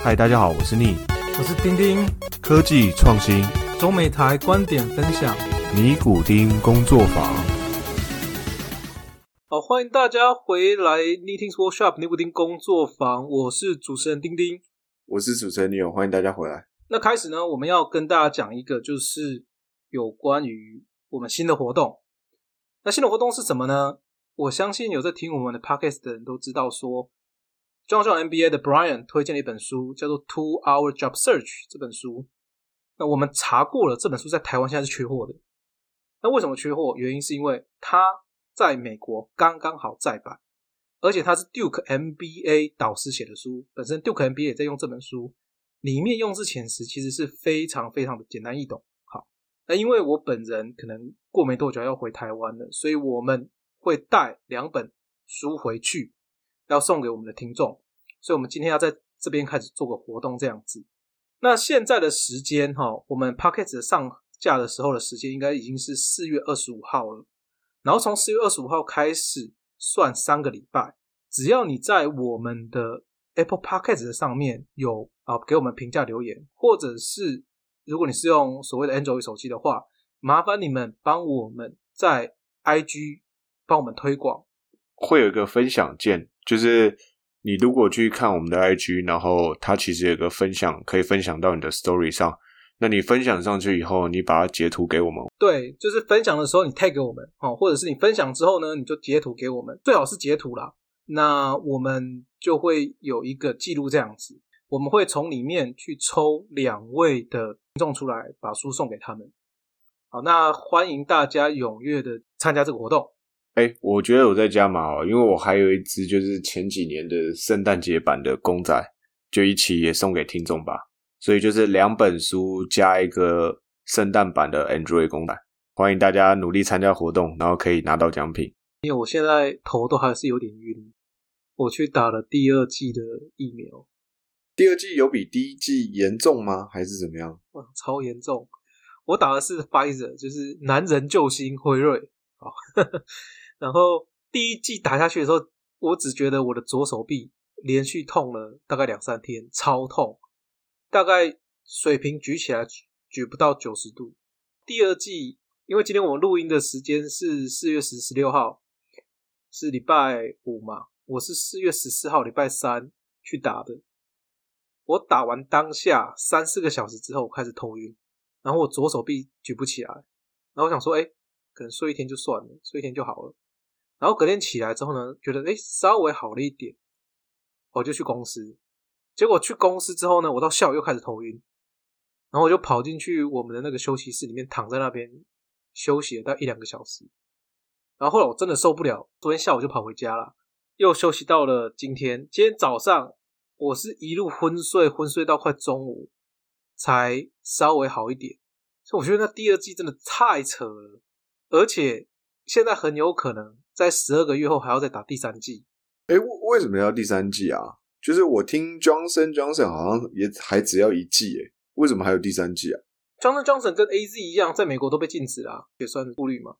嗨，大家好，我是逆我是丁丁，科技创新中美台观点分享。尼古丁工作坊。好，欢迎大家回来 Knitting Workshop 尼古丁工作坊，我是主持人丁丁。我是主持人女友，欢迎大家回来。那开始呢，我们要跟大家讲一个，就是有关于我们新的活动。那新的活动是什么呢？我相信有在听我们的 podcast 的人都知道，说中中 NBA 的 Brian 推荐了一本书，叫做《Two Hour Job Search》这本书。那我们查过了，这本书在台湾现在是缺货的。那为什么缺货？原因是因为它在美国刚刚好再版，而且它是 Duke MBA 导师写的书，本身 Duke MBA 也在用这本书，里面用字遣词其实是非常非常的简单易懂。好，那因为我本人可能过没多久要回台湾了，所以我们会带两本书回去，要送给我们的听众，所以我们今天要在这边开始做个活动，这样子。那现在的时间哈，我们 Pocket 上。架的时候的时间应该已经是四月二十五号了，然后从四月二十五号开始算三个礼拜，只要你在我们的 Apple Podcast 上面有啊给我们评价留言，或者是如果你是用所谓的 Android 手机的话，麻烦你们帮我们在 IG 帮我们推广，会有一个分享键，就是你如果去看我们的 IG，然后它其实有个分享可以分享到你的 Story 上。那你分享上去以后，你把它截图给我们。对，就是分享的时候你 tag 给我们，哦，或者是你分享之后呢，你就截图给我们，最好是截图啦。那我们就会有一个记录这样子，我们会从里面去抽两位的听众出来，把书送给他们。好，那欢迎大家踊跃的参加这个活动。哎，我觉得我在加码哦，因为我还有一只就是前几年的圣诞节版的公仔，就一起也送给听众吧。所以就是两本书加一个圣诞版的 Android 公仔，欢迎大家努力参加活动，然后可以拿到奖品。因为我现在头都还是有点晕，我去打了第二季的疫苗。第二季有比第一季严重吗？还是怎么样？哇，超严重！我打的是 Pfizer，就是男人救星辉瑞。好，然后第一季打下去的时候，我只觉得我的左手臂连续痛了大概两三天，超痛。大概水平举起来举不到九十度。第二季，因为今天我录音的时间是四月十十六号，是礼拜五嘛，我是四月十四号礼拜三去打的。我打完当下三四个小时之后，我开始头晕，然后我左手臂举不起来，然后我想说，哎，可能睡一天就算了，睡一天就好了。然后隔天起来之后呢，觉得哎稍微好了一点，我就去公司。结果去公司之后呢，我到下午又开始头晕，然后我就跑进去我们的那个休息室里面，躺在那边休息了大概一两个小时。然后后来我真的受不了，昨天下午就跑回家了，又休息到了今天。今天早上我是一路昏睡，昏睡到快中午才稍微好一点。所以我觉得那第二季真的太扯了，而且现在很有可能在十二个月后还要再打第三季。哎，为为什么要第三季啊？就是我听 Johnson Johnson 好像也还只要一季诶，为什么还有第三季啊？Johnson Johnson 跟 A Z 一样，在美国都被禁止了，也算是顾虑嘛。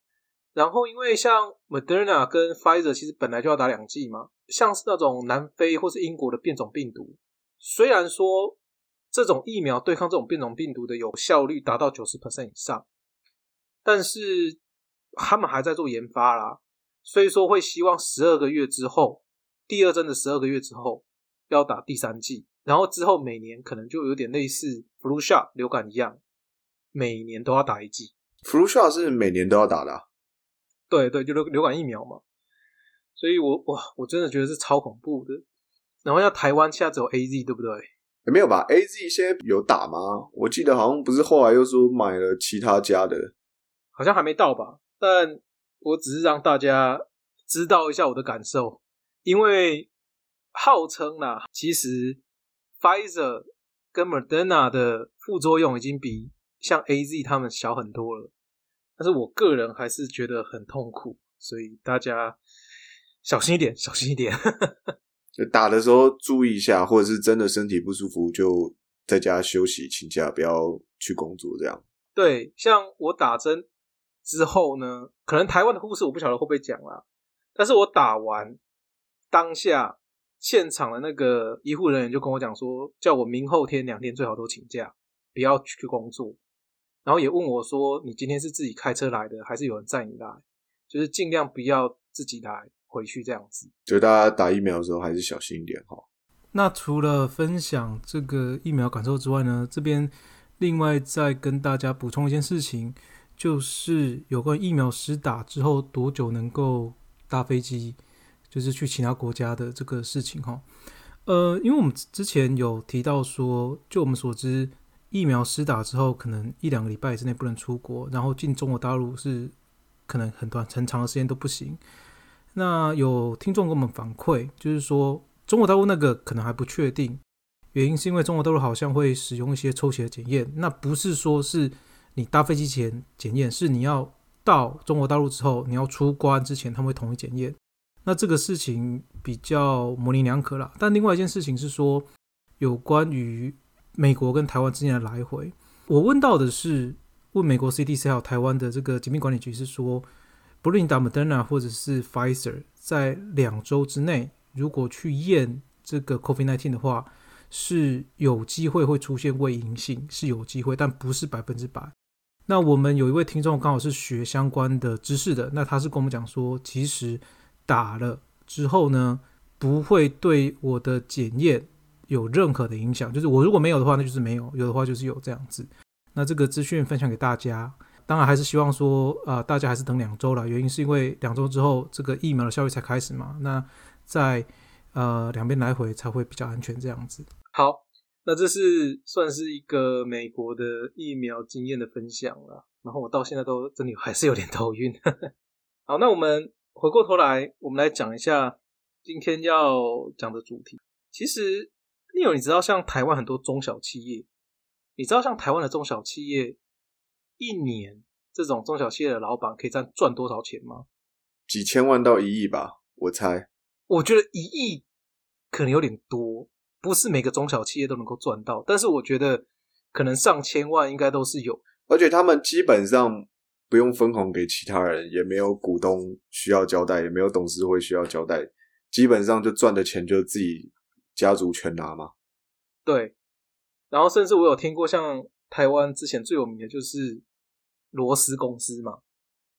然后因为像 Moderna 跟 Pfizer 其实本来就要打两剂嘛，像是那种南非或是英国的变种病毒，虽然说这种疫苗对抗这种变种病毒的有效率达到九十 percent 以上，但是他们还在做研发啦，所以说会希望十二个月之后，第二针的十二个月之后。要打第三剂，然后之后每年可能就有点类似 flu shot 流感一样，每年都要打一剂。flu shot 是每年都要打的，对对，就流流感疫苗嘛。所以我哇，我真的觉得是超恐怖的。然后像台湾现在只有 A Z 对不对？没有吧？A Z 现在有打吗？我记得好像不是后来又说买了其他家的，好像还没到吧？但我只是让大家知道一下我的感受，因为。号称啦，其实 Pfizer 跟 Moderna 的副作用已经比像 A Z 他们小很多了，但是我个人还是觉得很痛苦，所以大家小心一点，小心一点。就打的时候注意一下，或者是真的身体不舒服，就在家休息请假，不要去工作这样。对，像我打针之后呢，可能台湾的护士我不晓得会不会讲啦，但是我打完当下。现场的那个医护人员就跟我讲说，叫我明后天两天最好都请假，不要去工作。然后也问我说，你今天是自己开车来的，还是有人载你来？就是尽量不要自己来回去这样子。就大家打疫苗的时候还是小心一点哈。那除了分享这个疫苗感受之外呢，这边另外再跟大家补充一件事情，就是有关疫苗施打之后多久能够搭飞机，就是去其他国家的这个事情哈。呃，因为我们之前有提到说，就我们所知，疫苗施打之后可能一两个礼拜之内不能出国，然后进中国大陆是可能很短很长的时间都不行。那有听众给我们反馈，就是说。中国大陆那个可能还不确定，原因是因为中国大陆好像会使用一些抽血检验，那不是说是你搭飞机前检验，是你要到中国大陆之后，你要出关之前他们会统一检验。那这个事情比较模棱两可了。但另外一件事情是说，有关于美国跟台湾之间的来回，我问到的是问美国 CDC 还有台湾的这个疾病管理局是说，不论打 Moderna 或者是 Pfizer，在两周之内。如果去验这个 COVID-19 的话，是有机会会出现未阴性，是有机会，但不是百分之百。那我们有一位听众刚好是学相关的知识的，那他是跟我们讲说，其实打了之后呢，不会对我的检验有任何的影响，就是我如果没有的话，那就是没有；有的话就是有这样子。那这个资讯分享给大家，当然还是希望说，呃，大家还是等两周了，原因是因为两周之后这个疫苗的效力才开始嘛。那在呃两边来回才会比较安全，这样子。好，那这是算是一个美国的疫苗经验的分享了。然后我到现在都真的还是有点头晕。好，那我们回过头来，我们来讲一下今天要讲的主题。其实，你有你知道，像台湾很多中小企业，你知道像台湾的中小企业，一年这种中小企业的老板可以赚赚多少钱吗？几千万到一亿吧，我猜。我觉得一亿可能有点多，不是每个中小企业都能够赚到，但是我觉得可能上千万应该都是有，而且他们基本上不用分红给其他人，也没有股东需要交代，也没有董事会需要交代，基本上就赚的钱就自己家族全拿嘛。对，然后甚至我有听过像台湾之前最有名的就是罗斯公司嘛，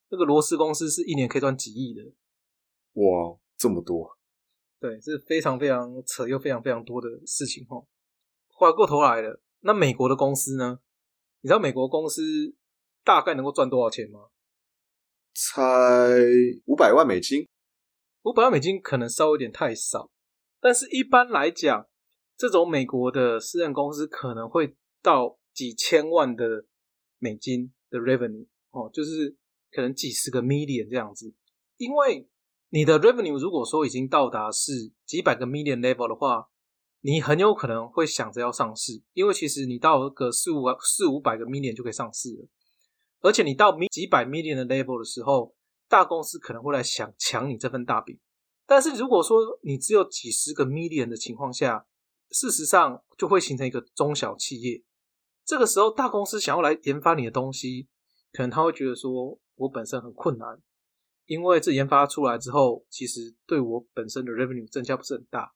那个罗斯公司是一年可以赚几亿的，哇，这么多。对，是非常非常扯又非常非常多的事情哈。回过头来了，那美国的公司呢？你知道美国公司大概能够赚多少钱吗？才五百万美金。五百万美金可能稍微有点太少，但是一般来讲，这种美国的私人公司可能会到几千万的美金的 revenue 哦，就是可能几十个 million 这样子，因为。你的 revenue 如果说已经到达是几百个 million level 的话，你很有可能会想着要上市，因为其实你到个四五四五百个 million 就可以上市了。而且你到几百 million 的 level 的时候，大公司可能会来想抢你这份大饼。但是如果说你只有几十个 million 的情况下，事实上就会形成一个中小企业。这个时候大公司想要来研发你的东西，可能他会觉得说我本身很困难。因为这研发出来之后，其实对我本身的 revenue 增加不是很大，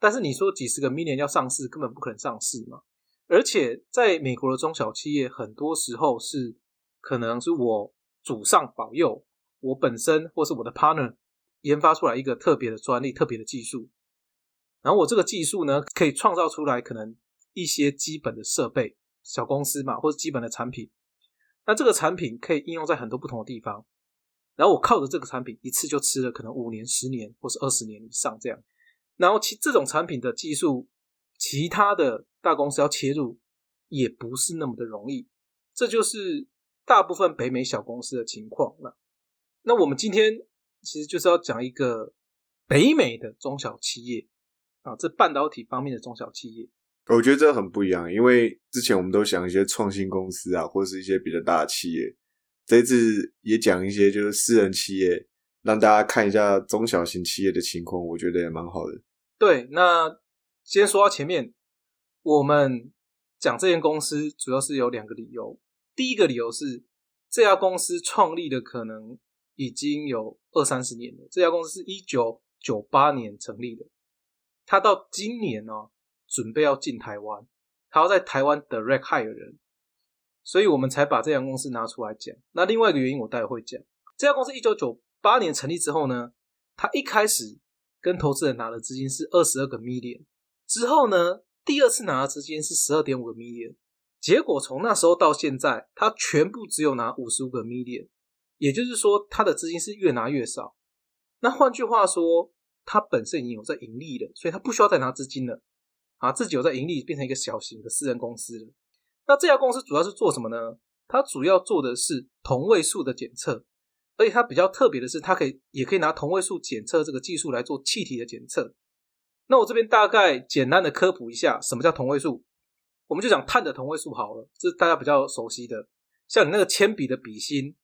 但是你说几十个 million 要上市，根本不可能上市嘛。而且在美国的中小企业，很多时候是可能是我祖上保佑，我本身或是我的 partner 研发出来一个特别的专利、特别的技术，然后我这个技术呢，可以创造出来可能一些基本的设备，小公司嘛，或者基本的产品，那这个产品可以应用在很多不同的地方。然后我靠着这个产品一次就吃了可能五年、十年或是二十年以上这样，然后其这种产品的技术，其他的大公司要切入也不是那么的容易，这就是大部分北美小公司的情况了。那我们今天其实就是要讲一个北美的中小企业啊，这半导体方面的中小企业，我觉得这很不一样，因为之前我们都想一些创新公司啊，或是一些比较大的企业。这次也讲一些就是私人企业，让大家看一下中小型企业的情况，我觉得也蛮好的。对，那先说到前面，我们讲这间公司主要是有两个理由。第一个理由是这家公司创立的可能已经有二三十年了，这家公司是一九九八年成立的。他到今年呢，准备要进台湾，他要在台湾 direct hire 人，所以我们才把这家公司拿出来讲。那另外一个原因，我待会会讲。这家公司一九九八年成立之后呢，他一开始跟投资人拿的资金是二十二个 million，之后呢，第二次拿的资金是十二点五个 million，结果从那时候到现在，他全部只有拿五十五个 million，也就是说，他的资金是越拿越少。那换句话说，他本身已经有在盈利了，所以他不需要再拿资金了啊，自己有在盈利，变成一个小型的私人公司了。那这家公司主要是做什么呢？它主要做的是同位素的检测，而且它比较特别的是，它可以也可以拿同位素检测这个技术来做气体的检测。那我这边大概简单的科普一下，什么叫同位素？我们就讲碳的同位素好了，这是大家比较熟悉的，像你那个铅笔的笔芯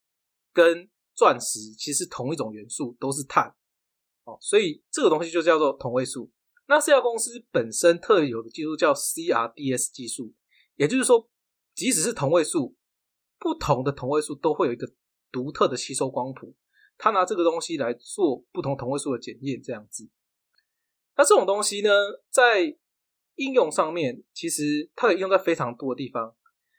跟。钻石其实同一种元素都是碳，哦，所以这个东西就叫做同位素。那这家公司本身特有的技术叫 CRDS 技术，也就是说，即使是同位素，不同的同位素都会有一个独特的吸收光谱，他拿这个东西来做不同同位素的检验，这样子。那这种东西呢，在应用上面，其实它可以用在非常多的地方，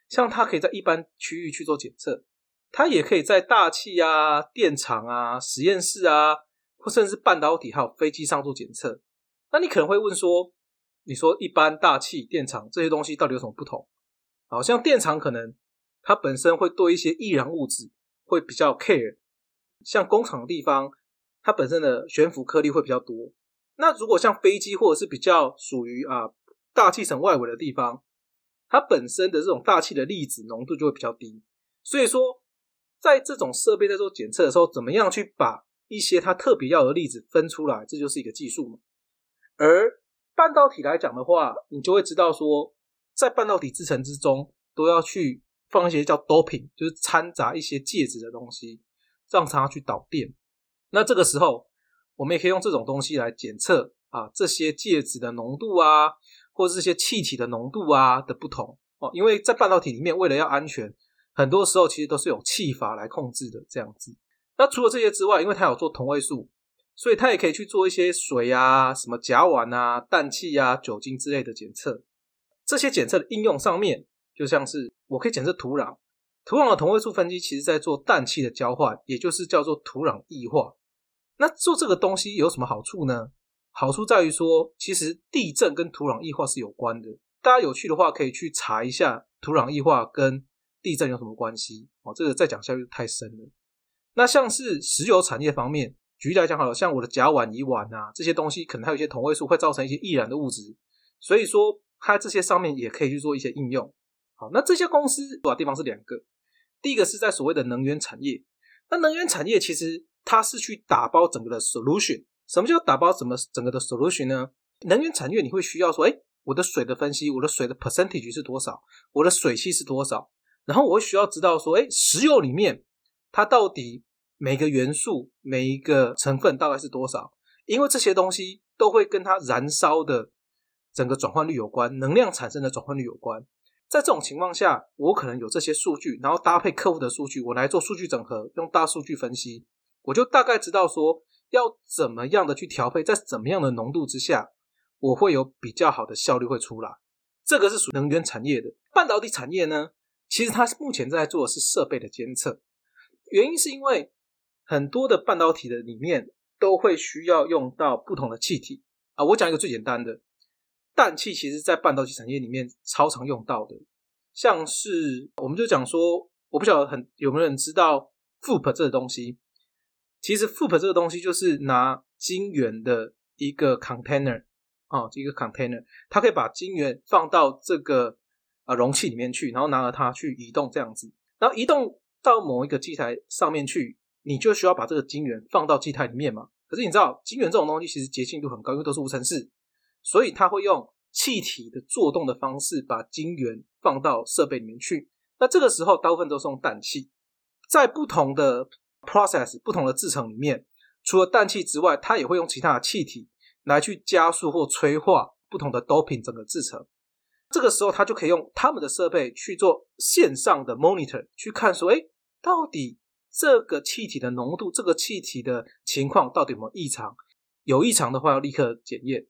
像它可以在一般区域去做检测。它也可以在大气啊、电厂啊、实验室啊，或甚至半导体还有飞机上做检测。那你可能会问说：“你说一般大气、电厂这些东西到底有什么不同？”好像电厂可能它本身会对一些易燃物质会比较 care，像工厂的地方，它本身的悬浮颗粒会比较多。那如果像飞机或者是比较属于啊大气层外围的地方，它本身的这种大气的粒子浓度就会比较低。所以说。在这种设备在做检测的时候，怎么样去把一些它特别要的粒子分出来？这就是一个技术嘛。而半导体来讲的话，你就会知道说，在半导体制成之中，都要去放一些叫 doping，就是掺杂一些介质的东西，让它去导电。那这个时候，我们也可以用这种东西来检测啊，这些介质的浓度啊，或者这些气体的浓度啊的不同哦。因为在半导体里面，为了要安全。很多时候其实都是用气阀来控制的这样子。那除了这些之外，因为它有做同位素，所以它也可以去做一些水啊、什么甲烷啊、氮气啊、酒精之类的检测。这些检测的应用上面，就像是我可以检测土壤，土壤的同位素分析，其实在做氮气的交换，也就是叫做土壤异化。那做这个东西有什么好处呢？好处在于说，其实地震跟土壤异化是有关的。大家有趣的话，可以去查一下土壤异化跟。地震有什么关系？哦，这个再讲下去太深了。那像是石油产业方面，举例来讲好了，像我的甲烷、乙烷啊这些东西，可能还有一些同位素会造成一些易燃的物质，所以说它这些上面也可以去做一些应用。好，那这些公司主要地方是两个，第一个是在所谓的能源产业。那能源产业其实它是去打包整个的 solution。什么叫打包什么整个的 solution 呢？能源产业你会需要说，哎，我的水的分析，我的水的 percentage 是多少？我的水汽是多少？然后我会需要知道说，哎，石油里面它到底每个元素、每一个成分大概是多少？因为这些东西都会跟它燃烧的整个转换率有关，能量产生的转换率有关。在这种情况下，我可能有这些数据，然后搭配客户的数据，我来做数据整合，用大数据分析，我就大概知道说要怎么样的去调配，在怎么样的浓度之下，我会有比较好的效率会出来。这个是属于能源产业的，半导体产业呢？其实它目前在做的是设备的监测，原因是因为很多的半导体的里面都会需要用到不同的气体啊。我讲一个最简单的，氮气其实在半导体产业里面超常用到的，像是我们就讲说，我不晓得很有没有人知道，FOUP 这个东西。其实 FOUP 这个东西就是拿晶圆的一个 container 啊，一个 container，它可以把晶圆放到这个。啊，容器里面去，然后拿着它去移动这样子，然后移动到某一个机台上面去，你就需要把这个晶圆放到机台里面嘛。可是你知道，晶圆这种东西其实洁净度很高，因为都是无尘室，所以它会用气体的作动的方式把晶圆放到设备里面去。那这个时候大部分都是用氮气，在不同的 process、不同的制程里面，除了氮气之外，它也会用其他的气体来去加速或催化不同的 doping 整个制程。这个时候，他就可以用他们的设备去做线上的 monitor，去看说，哎，到底这个气体的浓度，这个气体的情况到底有没有异常？有异常的话，要立刻检验；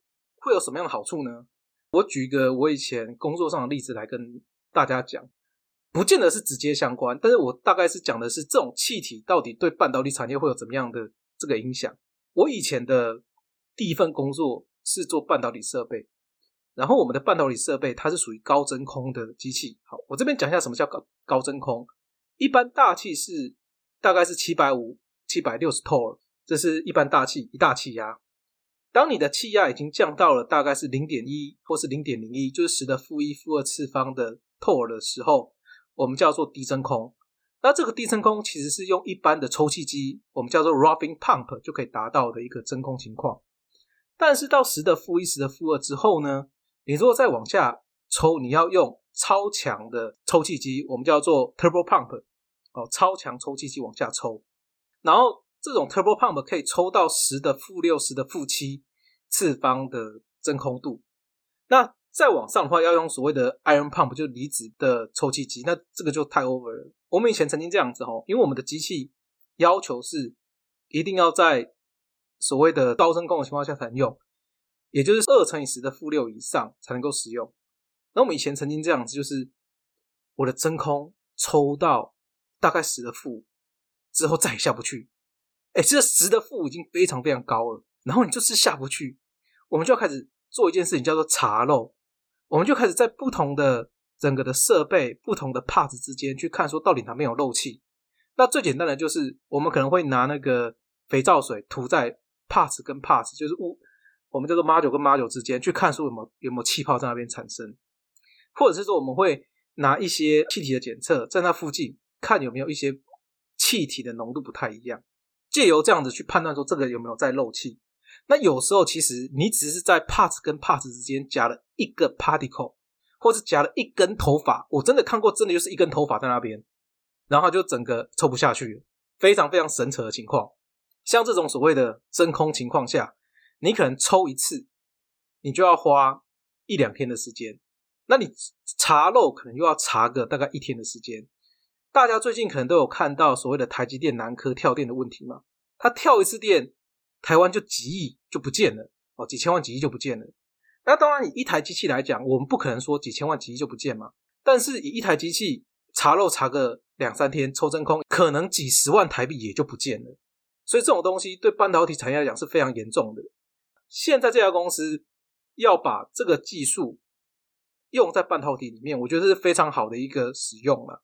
会有什么样的好处呢？我举一个我以前工作上的例子来跟大家讲，不见得是直接相关，但是我大概是讲的是这种气体到底对半导体产业会有怎么样的这个影响。我以前的第一份工作是做半导体设备，然后我们的半导体设备它是属于高真空的机器。好，我这边讲一下什么叫高高真空。一般大气是大概是七百五、七百六十 t o 这是一般大气一大气压。当你的气压已经降到了大概是零点一或是零点零一，就是十的负一、负二次方的 tor 的时候，我们叫做低真空。那这个低真空其实是用一般的抽气机，我们叫做 roughing pump 就可以达到的一个真空情况。但是到十的负一、十的负二之后呢，你如果再往下抽，你要用超强的抽气机，我们叫做 turbo pump 哦，超强抽气机往下抽，然后。这种 turbo pump 可以抽到十的负六、十的负七次方的真空度。那再往上的话，要用所谓的 iron pump，就离子的抽气机。那这个就太 over 了。我们以前曾经这样子哦，因为我们的机器要求是一定要在所谓的高真空的情况下才能用，也就是二乘以十的负六以上才能够使用。那我们以前曾经这样子，就是我的真空抽到大概十的负之后再也下不去。哎，这十的负已经非常非常高了，然后你就是下不去，我们就要开始做一件事情，叫做查漏。我们就开始在不同的整个的设备、不同的 parts 之间去看，说到底哪边有漏气。那最简单的就是，我们可能会拿那个肥皂水涂在 parts 跟 parts，就是物我们叫做 module 跟 module 之间，去看说有没有有没有气泡在那边产生，或者是说我们会拿一些气体的检测，在那附近看有没有一些气体的浓度不太一样。借由这样子去判断说这个有没有在漏气，那有时候其实你只是在 part 跟 part 之间夹了一个 particle，或是夹了一根头发，我真的看过，真的就是一根头发在那边，然后就整个抽不下去，非常非常神扯的情况。像这种所谓的真空情况下，你可能抽一次，你就要花一两天的时间，那你查漏可能又要查个大概一天的时间。大家最近可能都有看到所谓的台积电南科跳电的问题嘛？它跳一次电，台湾就几亿就不见了哦，几千万几亿就不见了。那当然，以一台机器来讲，我们不可能说几千万几亿就不见嘛。但是以一台机器查漏查个两三天抽真空，可能几十万台币也就不见了。所以这种东西对半导体产业来讲是非常严重的。现在这家公司要把这个技术用在半导体里面，我觉得是非常好的一个使用了。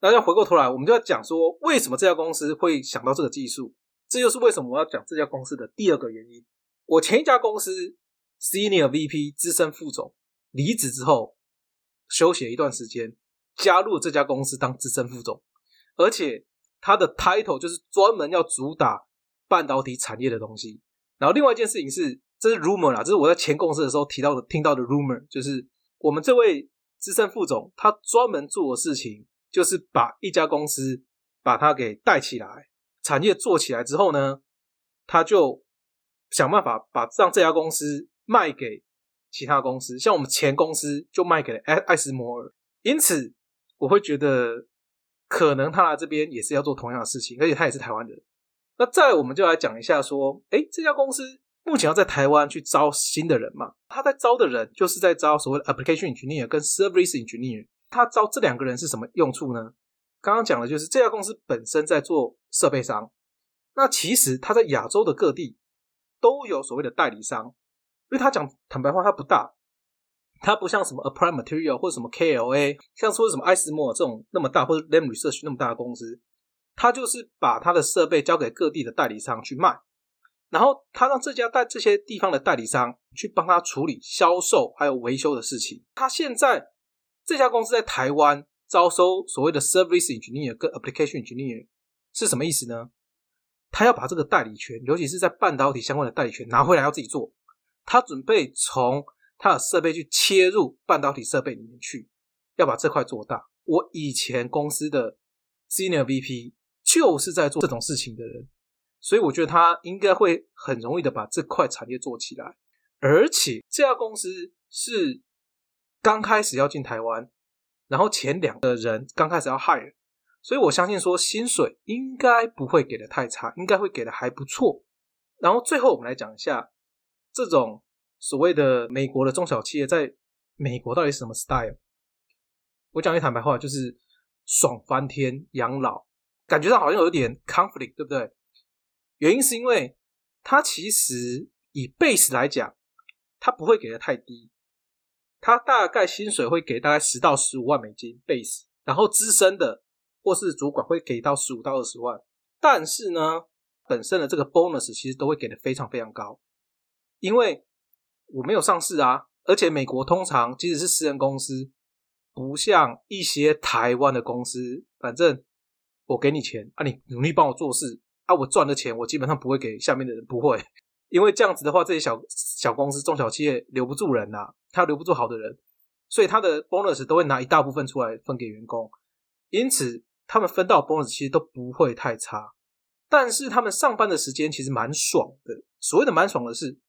那要回过头来，我们就要讲说，为什么这家公司会想到这个技术？这就是为什么我要讲这家公司的第二个原因。我前一家公司 Senior VP 资深副总离职之后，休息了一段时间，加入这家公司当资深副总，而且他的 title 就是专门要主打半导体产业的东西。然后另外一件事情是，这是 rumor 啦，这是我在前公司的时候提到的、听到的 rumor，就是我们这位资深副总他专门做的事情。就是把一家公司把它给带起来，产业做起来之后呢，他就想办法把让这家公司卖给其他公司，像我们前公司就卖给了爱爱斯摩尔。因此，我会觉得可能他来这边也是要做同样的事情，而且他也是台湾人。那再我们就来讲一下说，哎，这家公司目前要在台湾去招新的人嘛？他在招的人就是在招所谓的 application engineer 跟 service engineer。他招这两个人是什么用处呢？刚刚讲的就是这家公司本身在做设备商，那其实他在亚洲的各地都有所谓的代理商，因为他讲坦白话，他不大，他不像什么 Applied Material 或者什么 KLA，像说什么爱思莫这种那么大，或者 Lam Research 那么大的公司，他就是把他的设备交给各地的代理商去卖，然后他让这家代这些地方的代理商去帮他处理销售还有维修的事情，他现在。这家公司在台湾招收所谓的 service engineer 跟 application engineer 是什么意思呢？他要把这个代理权，尤其是在半导体相关的代理权拿回来，要自己做。他准备从他的设备去切入半导体设备里面去，要把这块做大。我以前公司的 senior VP 就是在做这种事情的人，所以我觉得他应该会很容易的把这块产业做起来。而且这家公司是。刚开始要进台湾，然后前两个人刚开始要 hire，所以我相信说薪水应该不会给的太差，应该会给的还不错。然后最后我们来讲一下这种所谓的美国的中小企业在美国到底是什么 style？我讲句坦白话，就是爽翻天养老，感觉上好像有点 conflict，对不对？原因是因为它其实以 base 来讲，它不会给的太低，他大概薪水会给大概十到十五万美金 base，然后资深的或是主管会给到十五到二十万，但是呢，本身的这个 bonus 其实都会给的非常非常高，因为我没有上市啊，而且美国通常即使是私人公司。不像一些台湾的公司，反正我给你钱啊，你努力帮我做事啊，我赚的钱我基本上不会给下面的人，不会，因为这样子的话，这些小小公司、中小企业留不住人呐，他留不住好的人，所以他的 bonus 都会拿一大部分出来分给员工，因此他们分到 bonus 其实都不会太差，但是他们上班的时间其实蛮爽的，所谓的蛮爽的是，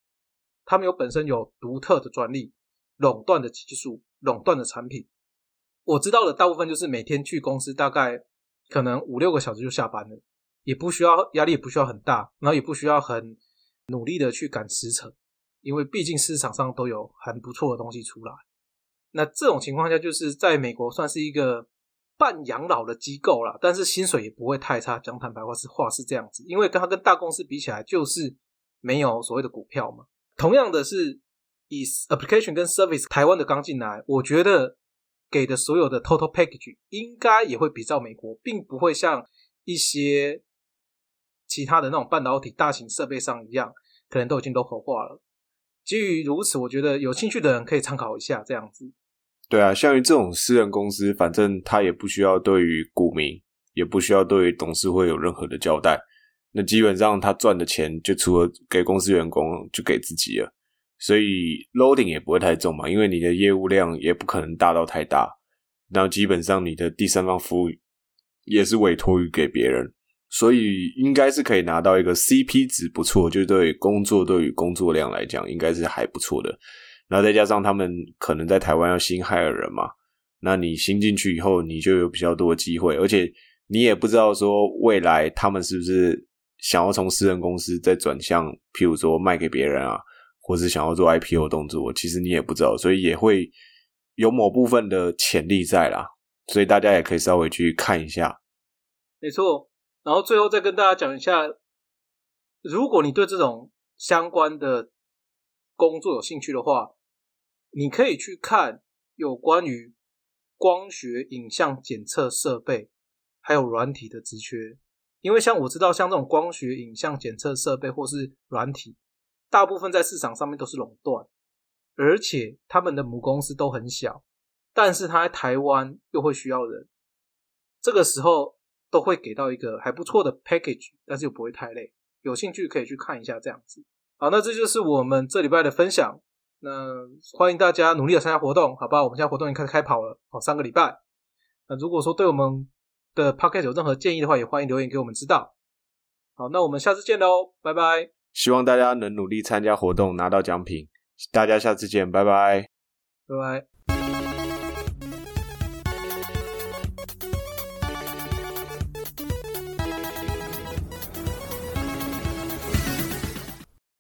他们有本身有独特的专利、垄断的技术、垄断的产品。我知道的大部分就是每天去公司，大概可能五六个小时就下班了，也不需要压力，也不需要很大，然后也不需要很努力的去赶时程，因为毕竟市场上都有很不错的东西出来。那这种情况下，就是在美国算是一个半养老的机构了，但是薪水也不会太差。讲坦白话是话是这样子，因为跟它跟大公司比起来，就是没有所谓的股票嘛。同样的是以 application 跟 service 台湾的刚进来，我觉得。给的所有的 total package 应该也会比照美国，并不会像一些其他的那种半导体大型设备商一样，可能都已经都合化了。基于如此，我觉得有兴趣的人可以参考一下这样子。对啊，像于这种私人公司，反正他也不需要对于股民，也不需要对于董事会有任何的交代。那基本上他赚的钱，就除了给公司员工，就给自己了。所以 loading 也不会太重嘛，因为你的业务量也不可能大到太大，然后基本上你的第三方服务也是委托于给别人，所以应该是可以拿到一个 CP 值不错，就对工作对于工作量来讲应该是还不错的。然后再加上他们可能在台湾要新害人嘛，那你新进去以后，你就有比较多的机会，而且你也不知道说未来他们是不是想要从私人公司再转向，譬如说卖给别人啊。或是想要做 IPO 动作，其实你也不知道，所以也会有某部分的潜力在啦，所以大家也可以稍微去看一下。没错，然后最后再跟大家讲一下，如果你对这种相关的工作有兴趣的话，你可以去看有关于光学影像检测设备还有软体的职缺，因为像我知道，像这种光学影像检测设备或是软体。大部分在市场上面都是垄断，而且他们的母公司都很小，但是他在台湾又会需要人，这个时候都会给到一个还不错的 package，但是又不会太累。有兴趣可以去看一下这样子。好，那这就是我们这礼拜的分享。那欢迎大家努力的参加活动，好吧？我们现在活动已经开始开跑了，好，三个礼拜。那如果说对我们的 podcast 有任何建议的话，也欢迎留言给我们知道。好，那我们下次见喽，拜拜。希望大家能努力参加活动，拿到奖品。大家下次见，拜拜，拜拜。